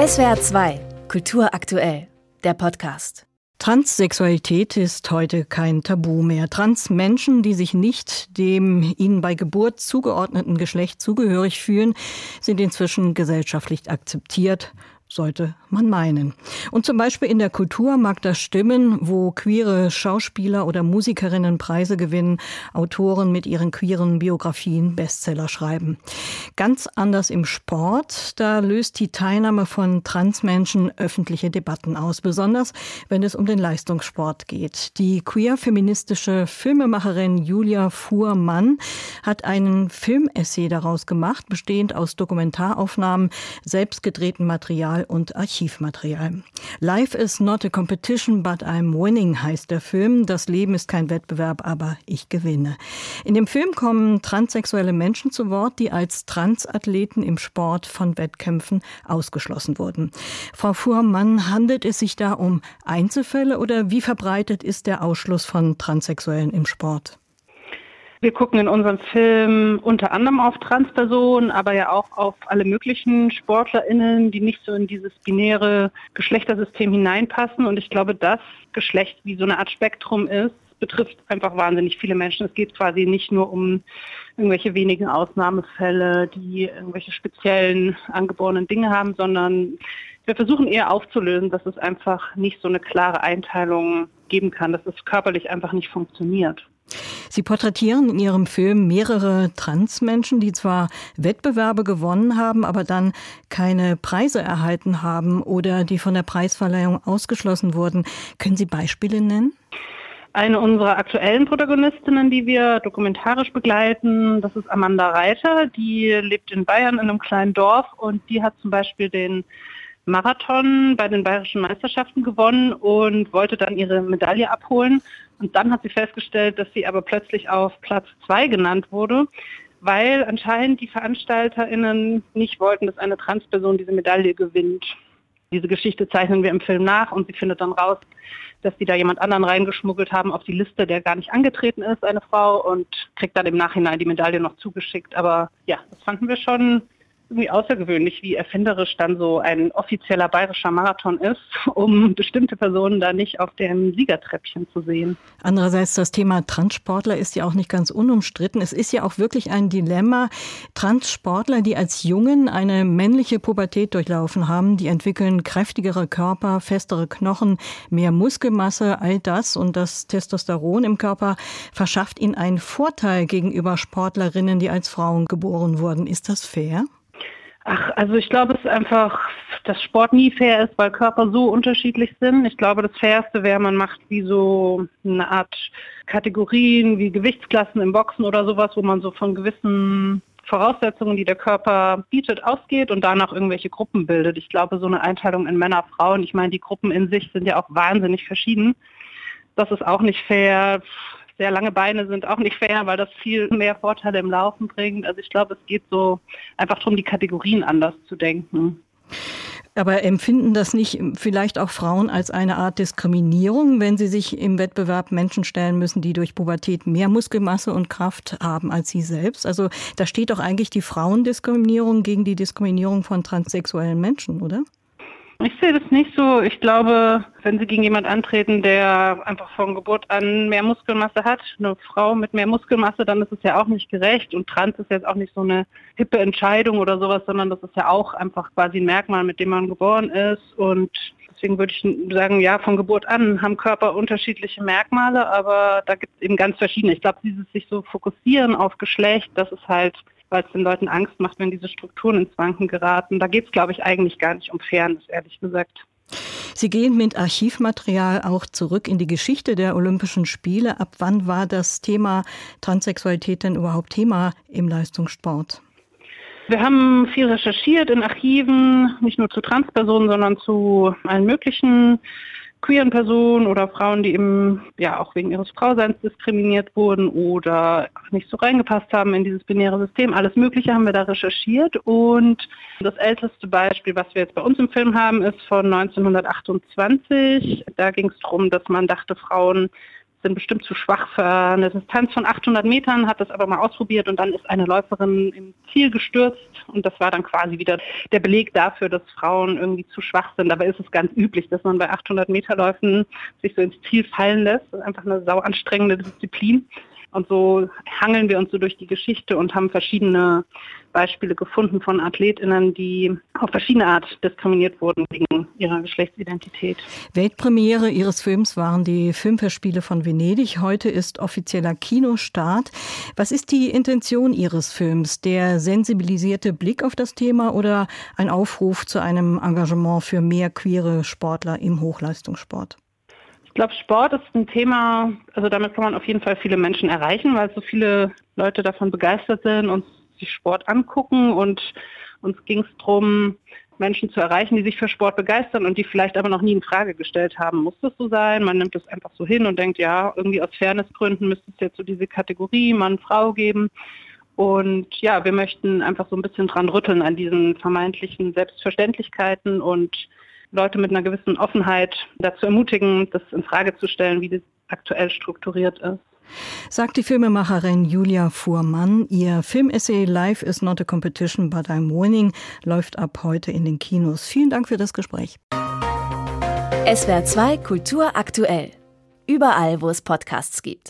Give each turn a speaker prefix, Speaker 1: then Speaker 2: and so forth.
Speaker 1: SWR 2, Kultur aktuell, der Podcast.
Speaker 2: Transsexualität ist heute kein Tabu mehr. Transmenschen, die sich nicht dem ihnen bei Geburt zugeordneten Geschlecht zugehörig fühlen, sind inzwischen gesellschaftlich akzeptiert sollte man meinen. Und zum Beispiel in der Kultur mag das stimmen, wo queere Schauspieler oder Musikerinnen Preise gewinnen, Autoren mit ihren queeren Biografien Bestseller schreiben. Ganz anders im Sport, da löst die Teilnahme von Transmenschen öffentliche Debatten aus, besonders wenn es um den Leistungssport geht. Die queer-feministische Filmemacherin Julia Fuhrmann hat einen Filmessay daraus gemacht, bestehend aus Dokumentaraufnahmen, selbstgedrehtem Material Material und Archivmaterial. Life is not a competition, but I'm winning heißt der Film. Das Leben ist kein Wettbewerb, aber ich gewinne. In dem Film kommen transsexuelle Menschen zu Wort, die als Transathleten im Sport von Wettkämpfen ausgeschlossen wurden. Frau Fuhrmann, handelt es sich da um Einzelfälle oder wie verbreitet ist der Ausschluss von Transsexuellen im Sport?
Speaker 3: Wir gucken in unserem Film unter anderem auf Transpersonen, aber ja auch auf alle möglichen SportlerInnen, die nicht so in dieses binäre Geschlechtersystem hineinpassen. Und ich glaube, das Geschlecht wie so eine Art Spektrum ist, betrifft einfach wahnsinnig viele Menschen. Es geht quasi nicht nur um irgendwelche wenigen Ausnahmefälle, die irgendwelche speziellen angeborenen Dinge haben, sondern wir versuchen eher aufzulösen, dass es einfach nicht so eine klare Einteilung geben kann, dass es körperlich einfach nicht funktioniert.
Speaker 2: Sie porträtieren in Ihrem Film mehrere Transmenschen, die zwar Wettbewerbe gewonnen haben, aber dann keine Preise erhalten haben oder die von der Preisverleihung ausgeschlossen wurden. Können Sie Beispiele nennen?
Speaker 3: Eine unserer aktuellen Protagonistinnen, die wir dokumentarisch begleiten, das ist Amanda Reiter. Die lebt in Bayern in einem kleinen Dorf und die hat zum Beispiel den Marathon bei den bayerischen Meisterschaften gewonnen und wollte dann ihre Medaille abholen. Und dann hat sie festgestellt, dass sie aber plötzlich auf Platz zwei genannt wurde, weil anscheinend die VeranstalterInnen nicht wollten, dass eine Transperson diese Medaille gewinnt. Diese Geschichte zeichnen wir im Film nach und sie findet dann raus, dass sie da jemand anderen reingeschmuggelt haben auf die Liste, der gar nicht angetreten ist, eine Frau, und kriegt dann im Nachhinein die Medaille noch zugeschickt. Aber ja, das fanden wir schon irgendwie außergewöhnlich, wie erfinderisch dann so ein offizieller bayerischer Marathon ist, um bestimmte Personen da nicht auf dem Siegertreppchen zu sehen.
Speaker 2: Andererseits das Thema Transsportler ist ja auch nicht ganz unumstritten. Es ist ja auch wirklich ein Dilemma. Transsportler, die als Jungen eine männliche Pubertät durchlaufen haben, die entwickeln kräftigere Körper, festere Knochen, mehr Muskelmasse, all das und das Testosteron im Körper verschafft ihnen einen Vorteil gegenüber Sportlerinnen, die als Frauen geboren wurden. Ist das fair?
Speaker 3: Ach, also ich glaube, es ist einfach, dass Sport nie fair ist, weil Körper so unterschiedlich sind. Ich glaube, das Fairste wäre, man macht wie so eine Art Kategorien wie Gewichtsklassen im Boxen oder sowas, wo man so von gewissen Voraussetzungen, die der Körper bietet, ausgeht und danach irgendwelche Gruppen bildet. Ich glaube, so eine Einteilung in Männer, Frauen, ich meine, die Gruppen in sich sind ja auch wahnsinnig verschieden. Das ist auch nicht fair sehr lange Beine sind auch nicht fair, weil das viel mehr Vorteile im Laufen bringt. Also ich glaube, es geht so einfach darum, die Kategorien anders zu denken.
Speaker 2: Aber empfinden das nicht vielleicht auch Frauen als eine Art Diskriminierung, wenn sie sich im Wettbewerb Menschen stellen müssen, die durch Pubertät mehr Muskelmasse und Kraft haben als sie selbst? Also da steht doch eigentlich die Frauendiskriminierung gegen die Diskriminierung von transsexuellen Menschen, oder?
Speaker 3: Ich sehe das nicht so. Ich glaube, wenn Sie gegen jemand antreten, der einfach von Geburt an mehr Muskelmasse hat, eine Frau mit mehr Muskelmasse, dann ist es ja auch nicht gerecht. Und Trans ist jetzt auch nicht so eine hippe Entscheidung oder sowas, sondern das ist ja auch einfach quasi ein Merkmal, mit dem man geboren ist. Und deswegen würde ich sagen, ja, von Geburt an haben Körper unterschiedliche Merkmale, aber da gibt es eben ganz verschiedene. Ich glaube, dieses sich so fokussieren auf Geschlecht, das ist halt weil es den Leuten Angst macht, wenn diese Strukturen ins Wanken geraten. Da geht es, glaube ich, eigentlich gar nicht um Fairness, ehrlich gesagt.
Speaker 2: Sie gehen mit Archivmaterial auch zurück in die Geschichte der Olympischen Spiele. Ab wann war das Thema Transsexualität denn überhaupt Thema im Leistungssport?
Speaker 3: Wir haben viel recherchiert in Archiven, nicht nur zu Transpersonen, sondern zu allen möglichen queeren Personen oder Frauen, die eben ja auch wegen ihres Frauseins diskriminiert wurden oder nicht so reingepasst haben in dieses binäre System. Alles Mögliche haben wir da recherchiert und das älteste Beispiel, was wir jetzt bei uns im Film haben, ist von 1928. Da ging es darum, dass man dachte, Frauen sind bestimmt zu schwach für eine Distanz von 800 Metern, hat das aber mal ausprobiert und dann ist eine Läuferin im Ziel gestürzt und das war dann quasi wieder der Beleg dafür, dass Frauen irgendwie zu schwach sind. Aber ist es ganz üblich, dass man bei 800 Meter Läufen sich so ins Ziel fallen lässt. Das ist einfach eine sau anstrengende Disziplin. Und so hangeln wir uns so durch die Geschichte und haben verschiedene Beispiele gefunden von AthletInnen, die auf verschiedene Art diskriminiert wurden wegen ihrer Geschlechtsidentität.
Speaker 2: Weltpremiere Ihres Films waren die Filmfestspiele von Venedig. Heute ist offizieller Kinostart. Was ist die Intention Ihres Films? Der sensibilisierte Blick auf das Thema oder ein Aufruf zu einem Engagement für mehr queere Sportler im Hochleistungssport?
Speaker 3: Ich glaube, Sport ist ein Thema, also damit kann man auf jeden Fall viele Menschen erreichen, weil so viele Leute davon begeistert sind und sich Sport angucken und uns ging es darum, Menschen zu erreichen, die sich für Sport begeistern und die vielleicht aber noch nie in Frage gestellt haben, muss das so sein? Man nimmt es einfach so hin und denkt, ja, irgendwie aus Fairnessgründen müsste es jetzt so diese Kategorie Mann, Frau geben. Und ja, wir möchten einfach so ein bisschen dran rütteln an diesen vermeintlichen Selbstverständlichkeiten und Leute mit einer gewissen Offenheit dazu ermutigen, das in Frage zu stellen, wie das aktuell strukturiert ist.
Speaker 2: Sagt die Filmemacherin Julia Fuhrmann. Ihr Filmessay Life is not a competition, but I'm winning läuft ab heute in den Kinos. Vielen Dank für das Gespräch.
Speaker 1: SWR 2 Kultur aktuell. Überall, wo es Podcasts gibt.